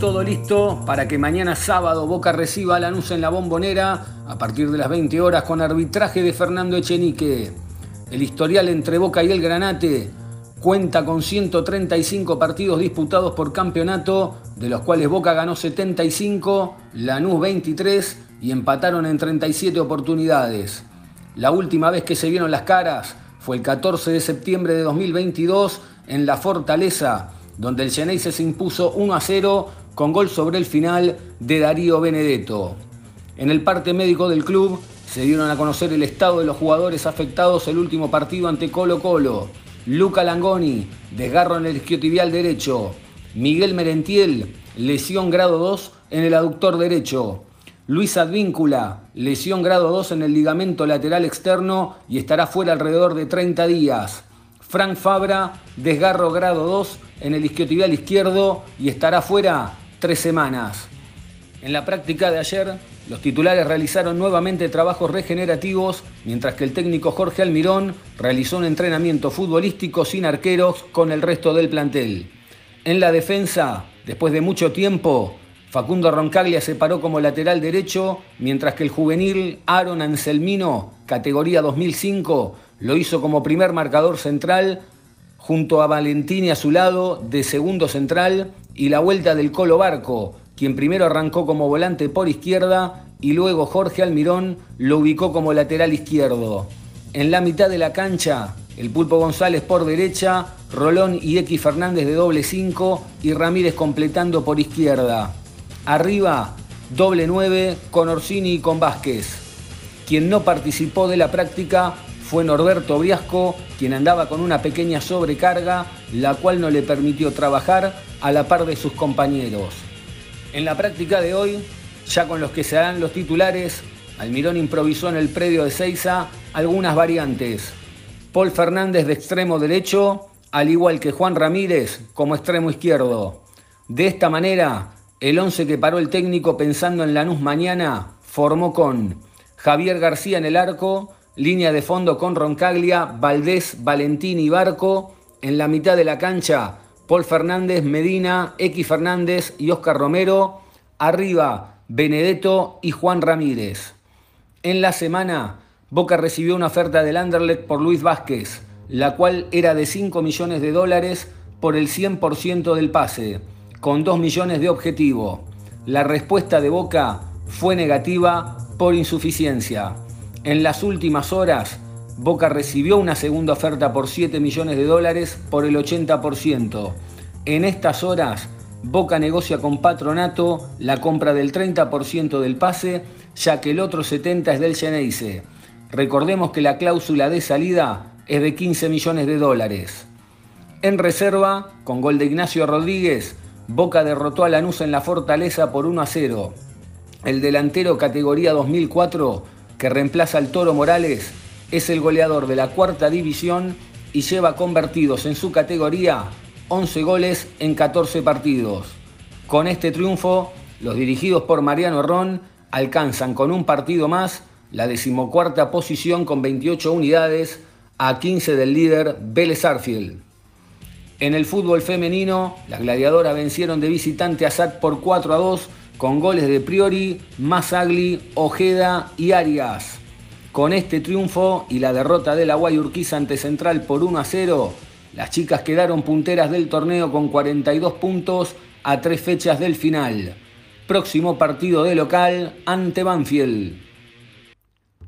todo listo para que mañana sábado Boca reciba a Lanús en la bombonera a partir de las 20 horas con arbitraje de Fernando Echenique. El historial entre Boca y el Granate cuenta con 135 partidos disputados por campeonato, de los cuales Boca ganó 75, Lanús 23 y empataron en 37 oportunidades. La última vez que se vieron las caras fue el 14 de septiembre de 2022 en La Fortaleza, donde el Geneise se impuso 1 a 0 con gol sobre el final de Darío Benedetto. En el parte médico del club se dieron a conocer el estado de los jugadores afectados el último partido ante Colo Colo. Luca Langoni, desgarro en el isquiotibial derecho. Miguel Merentiel, lesión grado 2 en el aductor derecho. Luis Advíncula, lesión grado 2 en el ligamento lateral externo y estará fuera alrededor de 30 días. Frank Fabra, desgarro grado 2 en el isquiotibial izquierdo y estará fuera tres semanas. En la práctica de ayer, los titulares realizaron nuevamente trabajos regenerativos, mientras que el técnico Jorge Almirón realizó un entrenamiento futbolístico sin arqueros con el resto del plantel. En la defensa, después de mucho tiempo, Facundo Roncaglia se paró como lateral derecho, mientras que el juvenil Aaron Anselmino, categoría 2005, lo hizo como primer marcador central, junto a Valentini a su lado, de segundo central, y la vuelta del Colo Barco, quien primero arrancó como volante por izquierda y luego Jorge Almirón lo ubicó como lateral izquierdo. En la mitad de la cancha, el Pulpo González por derecha, Rolón y X Fernández de doble 5 y Ramírez completando por izquierda. Arriba, doble 9 con Orsini y con Vázquez. Quien no participó de la práctica fue Norberto Briasco, quien andaba con una pequeña sobrecarga, la cual no le permitió trabajar a la par de sus compañeros. En la práctica de hoy, ya con los que se harán los titulares, Almirón improvisó en el predio de Seiza algunas variantes. Paul Fernández de extremo derecho, al igual que Juan Ramírez como extremo izquierdo. De esta manera, el 11 que paró el técnico pensando en Lanús mañana formó con Javier García en el arco, línea de fondo con Roncaglia, Valdés, Valentín y Barco. En la mitad de la cancha, Paul Fernández, Medina, X Fernández y Oscar Romero. Arriba, Benedetto y Juan Ramírez. En la semana, Boca recibió una oferta del Anderlecht por Luis Vázquez, la cual era de 5 millones de dólares por el 100% del pase con 2 millones de objetivo. La respuesta de Boca fue negativa por insuficiencia. En las últimas horas, Boca recibió una segunda oferta por 7 millones de dólares por el 80%. En estas horas, Boca negocia con Patronato la compra del 30% del pase, ya que el otro 70% es del Geneise. Recordemos que la cláusula de salida es de 15 millones de dólares. En reserva, con gol de Ignacio Rodríguez, Boca derrotó a Lanús en la Fortaleza por 1 a 0. El delantero categoría 2004, que reemplaza al Toro Morales, es el goleador de la cuarta división y lleva convertidos en su categoría 11 goles en 14 partidos. Con este triunfo, los dirigidos por Mariano Ron alcanzan con un partido más la decimocuarta posición con 28 unidades a 15 del líder Vélez Arfield. En el fútbol femenino, las gladiadoras vencieron de visitante a SAT por 4 a 2 con goles de Priori, Masagli, Ojeda y Arias. Con este triunfo y la derrota de la Guayurquiza ante Central por 1 a 0, las chicas quedaron punteras del torneo con 42 puntos a tres fechas del final. Próximo partido de local ante Banfield.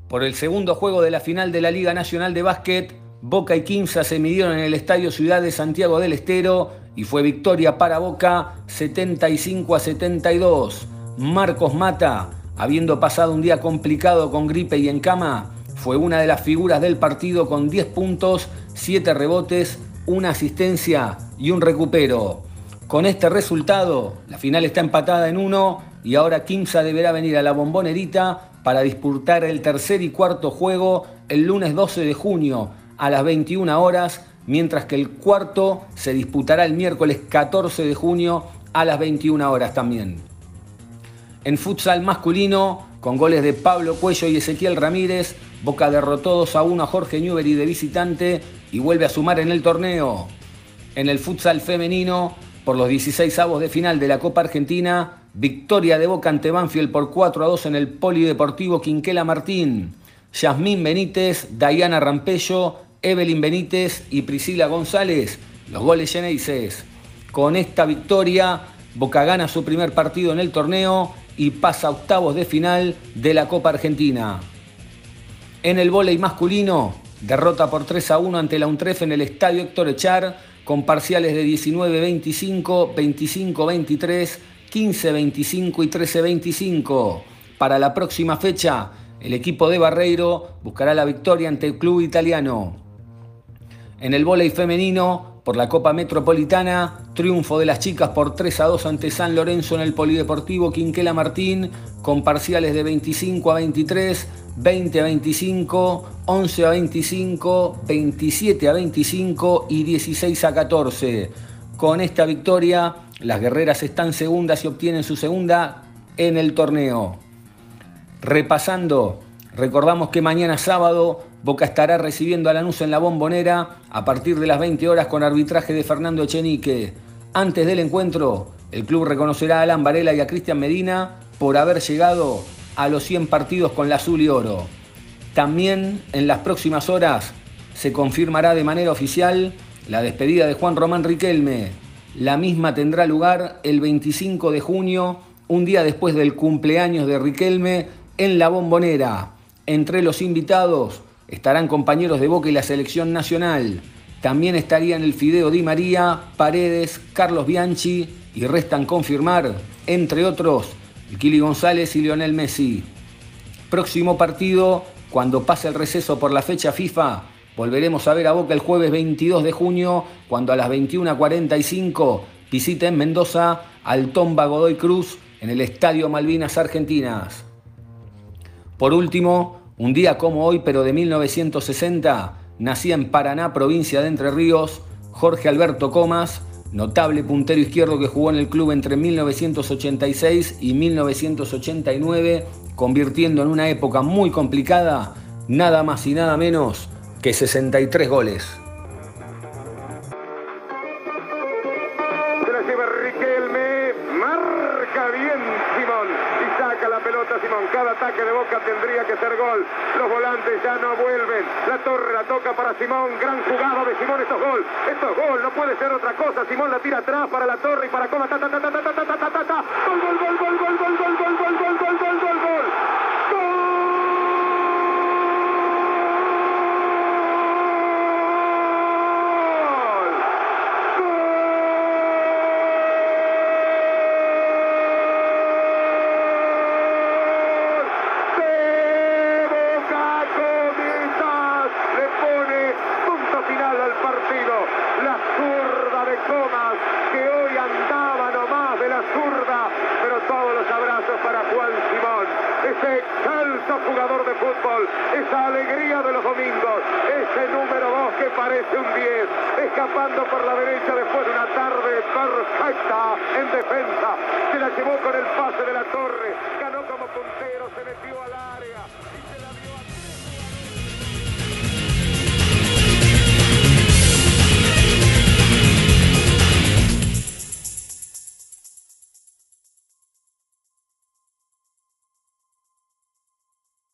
Por el segundo juego de la final de la Liga Nacional de Básquet, Boca y Quimsa se midieron en el Estadio Ciudad de Santiago del Estero y fue victoria para Boca 75 a 72. Marcos Mata, habiendo pasado un día complicado con gripe y en cama, fue una de las figuras del partido con 10 puntos, 7 rebotes, una asistencia y un recupero. Con este resultado, la final está empatada en uno y ahora Quimsa deberá venir a la bombonerita para disputar el tercer y cuarto juego el lunes 12 de junio a las 21 horas, mientras que el cuarto se disputará el miércoles 14 de junio a las 21 horas también. En futsal masculino, con goles de Pablo Cuello y Ezequiel Ramírez, Boca derrotó 2 a 1 a Jorge Newbery de visitante y vuelve a sumar en el torneo. En el futsal femenino, por los 16 avos de final de la Copa Argentina, victoria de Boca ante Banfield por 4 a 2 en el Polideportivo Quinquela Martín. Yasmín Benítez, Dayana Rampello, Evelyn Benítez y Priscila González, los goles Geneises. Con esta victoria, Boca gana su primer partido en el torneo y pasa a octavos de final de la Copa Argentina. En el vóley masculino, derrota por 3 a 1 ante la UNTREF en el Estadio Héctor Echar, con parciales de 19-25, 25-23, 15-25 y 13-25. Para la próxima fecha, el equipo de Barreiro buscará la victoria ante el club italiano. En el vóley femenino, por la Copa Metropolitana, triunfo de las chicas por 3 a 2 ante San Lorenzo en el Polideportivo Quinquela Martín, con parciales de 25 a 23, 20 a 25, 11 a 25, 27 a 25 y 16 a 14. Con esta victoria, las guerreras están segundas y obtienen su segunda en el torneo. Repasando, recordamos que mañana sábado Boca estará recibiendo a Lanús en la bombonera a partir de las 20 horas con arbitraje de Fernando Echenique. Antes del encuentro, el club reconocerá a Alan Varela y a Cristian Medina por haber llegado a los 100 partidos con la azul y oro. También en las próximas horas se confirmará de manera oficial la despedida de Juan Román Riquelme. La misma tendrá lugar el 25 de junio, un día después del cumpleaños de Riquelme, en la bombonera. Entre los invitados, Estarán compañeros de Boca y la selección nacional. También estarían el Fideo Di María, Paredes, Carlos Bianchi y restan confirmar, entre otros, Kili González y Lionel Messi. Próximo partido, cuando pase el receso por la fecha FIFA, volveremos a ver a Boca el jueves 22 de junio, cuando a las 21.45 visiten Mendoza al Tomba Godoy Cruz en el Estadio Malvinas Argentinas. Por último, un día como hoy, pero de 1960, nacía en Paraná, provincia de Entre Ríos, Jorge Alberto Comas, notable puntero izquierdo que jugó en el club entre 1986 y 1989, convirtiendo en una época muy complicada nada más y nada menos que 63 goles. Ataque de Boca tendría que ser gol. Los volantes ya no vuelven. La torre la toca para Simón. Gran jugada de Simón. Esto es gol. Esto es gol. No puede ser otra cosa. Simón la tira atrás para la torre y para Coma. Ta, gol, gol, gol, gol, gol, gol, gol, gol. Esa alegría de los domingos, ese número 2 que parece un 10, escapando por la derecha después de una tarde perfecta en defensa, se la llevó con el pase de la torre.